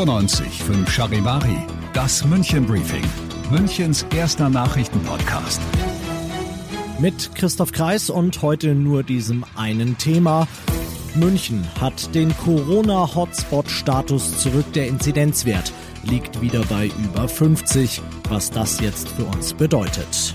95 5 Charivari, das München Briefing, Münchens erster Nachrichtenpodcast. Mit Christoph Kreis und heute nur diesem einen Thema. München hat den Corona-Hotspot-Status zurück. Der Inzidenzwert liegt wieder bei über 50, was das jetzt für uns bedeutet.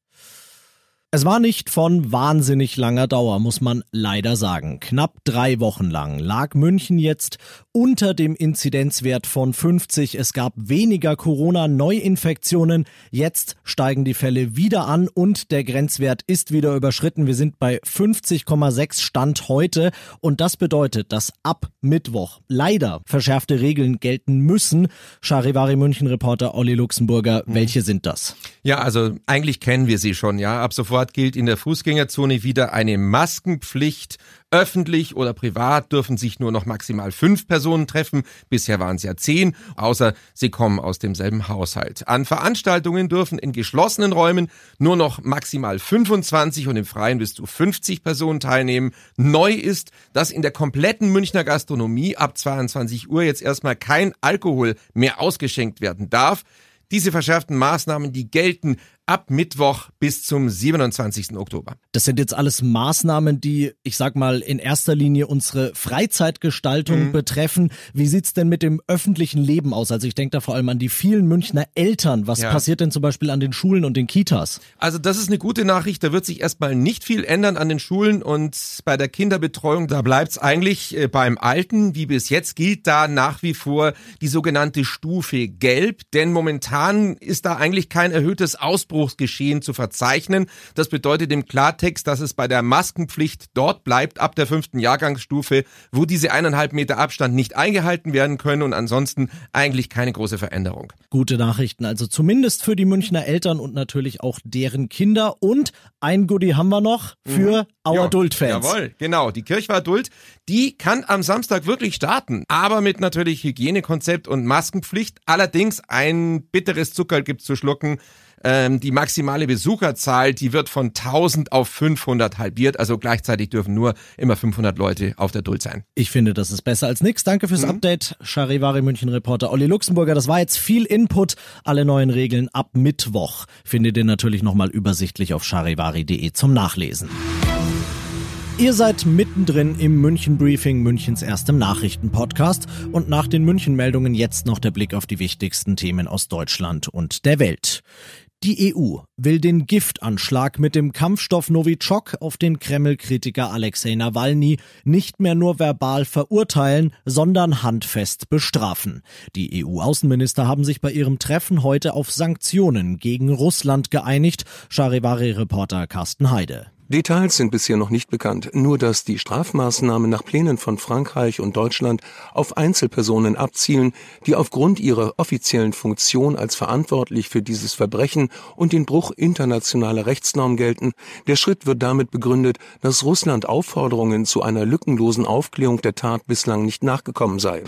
Es war nicht von wahnsinnig langer Dauer, muss man leider sagen. Knapp drei Wochen lang lag München jetzt unter dem Inzidenzwert von 50. Es gab weniger Corona-Neuinfektionen. Jetzt steigen die Fälle wieder an und der Grenzwert ist wieder überschritten. Wir sind bei 50,6 Stand heute und das bedeutet, dass ab Mittwoch leider verschärfte Regeln gelten müssen. Charivari München Reporter Olli Luxemburger, mhm. welche sind das? Ja, also eigentlich kennen wir sie schon, ja. Ab sofort Dort gilt in der Fußgängerzone wieder eine Maskenpflicht. Öffentlich oder privat dürfen sich nur noch maximal fünf Personen treffen. Bisher waren es ja zehn, außer sie kommen aus demselben Haushalt. An Veranstaltungen dürfen in geschlossenen Räumen nur noch maximal 25 und im Freien bis zu 50 Personen teilnehmen. Neu ist, dass in der kompletten Münchner Gastronomie ab 22 Uhr jetzt erstmal kein Alkohol mehr ausgeschenkt werden darf. Diese verschärften Maßnahmen, die gelten ab Mittwoch bis zum 27. Oktober. Das sind jetzt alles Maßnahmen, die, ich sag mal, in erster Linie unsere Freizeitgestaltung mhm. betreffen. Wie sieht's denn mit dem öffentlichen Leben aus? Also ich denke da vor allem an die vielen Münchner Eltern. Was ja. passiert denn zum Beispiel an den Schulen und den Kitas? Also das ist eine gute Nachricht. Da wird sich erstmal nicht viel ändern an den Schulen und bei der Kinderbetreuung, da bleibt's eigentlich äh, beim Alten. Wie bis jetzt gilt da nach wie vor die sogenannte Stufe Gelb, denn momentan ist da eigentlich kein erhöhtes Ausbruch Ausbruchsgeschehen zu verzeichnen. Das bedeutet im Klartext, dass es bei der Maskenpflicht dort bleibt, ab der fünften Jahrgangsstufe, wo diese eineinhalb Meter Abstand nicht eingehalten werden können und ansonsten eigentlich keine große Veränderung. Gute Nachrichten, also zumindest für die Münchner Eltern und natürlich auch deren Kinder. Und ein Goodie haben wir noch für mhm. Our Adult-Fans. Jawohl, genau. Die Kirchweih Adult, die kann am Samstag wirklich starten, aber mit natürlich Hygienekonzept und Maskenpflicht. Allerdings ein bitteres Zucker gibt zu schlucken. Ähm, die maximale Besucherzahl, die wird von 1000 auf 500 halbiert. Also gleichzeitig dürfen nur immer 500 Leute auf der Duld sein. Ich finde, das ist besser als nichts. Danke fürs mhm. Update, Charivari München Reporter Olli Luxemburger. Das war jetzt viel Input. Alle neuen Regeln ab Mittwoch findet ihr natürlich nochmal übersichtlich auf charivari.de zum Nachlesen. Ihr seid mittendrin im München Briefing, Münchens erstem Nachrichtenpodcast und nach den München Meldungen jetzt noch der Blick auf die wichtigsten Themen aus Deutschland und der Welt. Die EU will den Giftanschlag mit dem Kampfstoff Novichok auf den Kreml-Kritiker Alexei Nawalny nicht mehr nur verbal verurteilen, sondern handfest bestrafen. Die EU-Außenminister haben sich bei ihrem Treffen heute auf Sanktionen gegen Russland geeinigt. Charivari-Reporter Carsten Heide. Details sind bisher noch nicht bekannt, nur dass die Strafmaßnahmen nach Plänen von Frankreich und Deutschland auf Einzelpersonen abzielen, die aufgrund ihrer offiziellen Funktion als verantwortlich für dieses Verbrechen und den Bruch internationaler Rechtsnormen gelten. Der Schritt wird damit begründet, dass Russland Aufforderungen zu einer lückenlosen Aufklärung der Tat bislang nicht nachgekommen sei.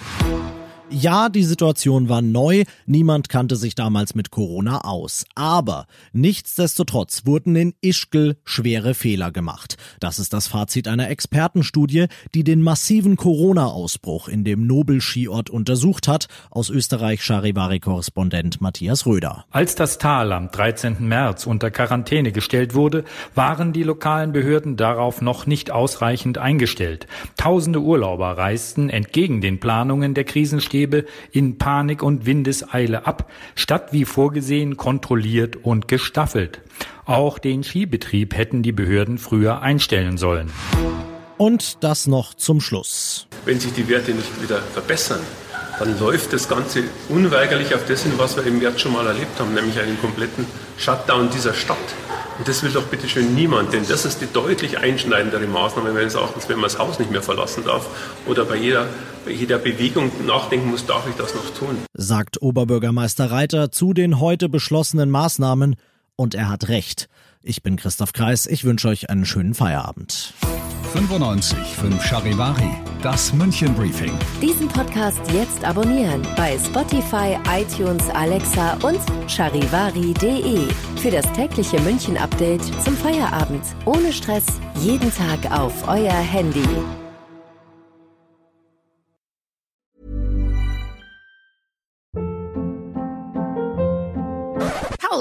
Ja, die Situation war neu, niemand kannte sich damals mit Corona aus. Aber nichtsdestotrotz wurden in Ischgl schwere Fehler gemacht. Das ist das Fazit einer Expertenstudie, die den massiven Corona-Ausbruch in dem Nobel-Skiort untersucht hat, aus Österreich Charivari-Korrespondent Matthias Röder. Als das Tal am 13. März unter Quarantäne gestellt wurde, waren die lokalen Behörden darauf noch nicht ausreichend eingestellt. Tausende Urlauber reisten entgegen den Planungen der Krisenstäbe Menschengewebe in Panik und Windeseile ab, statt wie vorgesehen kontrolliert und gestaffelt. Auch den Skibetrieb hätten die Behörden früher einstellen sollen. Und das noch zum Schluss. Wenn sich die Werte nicht wieder verbessern, dann läuft das Ganze unweigerlich auf das hin, was wir im März schon mal erlebt haben, nämlich einen kompletten Shutdown dieser Stadt. Und das will doch bitte schön niemand, denn das ist die deutlich einschneidendere Maßnahme meines Erachtens, wenn man das Haus nicht mehr verlassen darf oder bei jeder, bei jeder Bewegung nachdenken muss, darf ich das noch tun? Sagt Oberbürgermeister Reiter zu den heute beschlossenen Maßnahmen und er hat recht. Ich bin Christoph Kreis, ich wünsche euch einen schönen Feierabend. 95 5 Charivari, das München Briefing. Diesen Podcast jetzt abonnieren bei Spotify, iTunes, Alexa und charivari.de. Für das tägliche München Update zum Feierabend. Ohne Stress, jeden Tag auf euer Handy.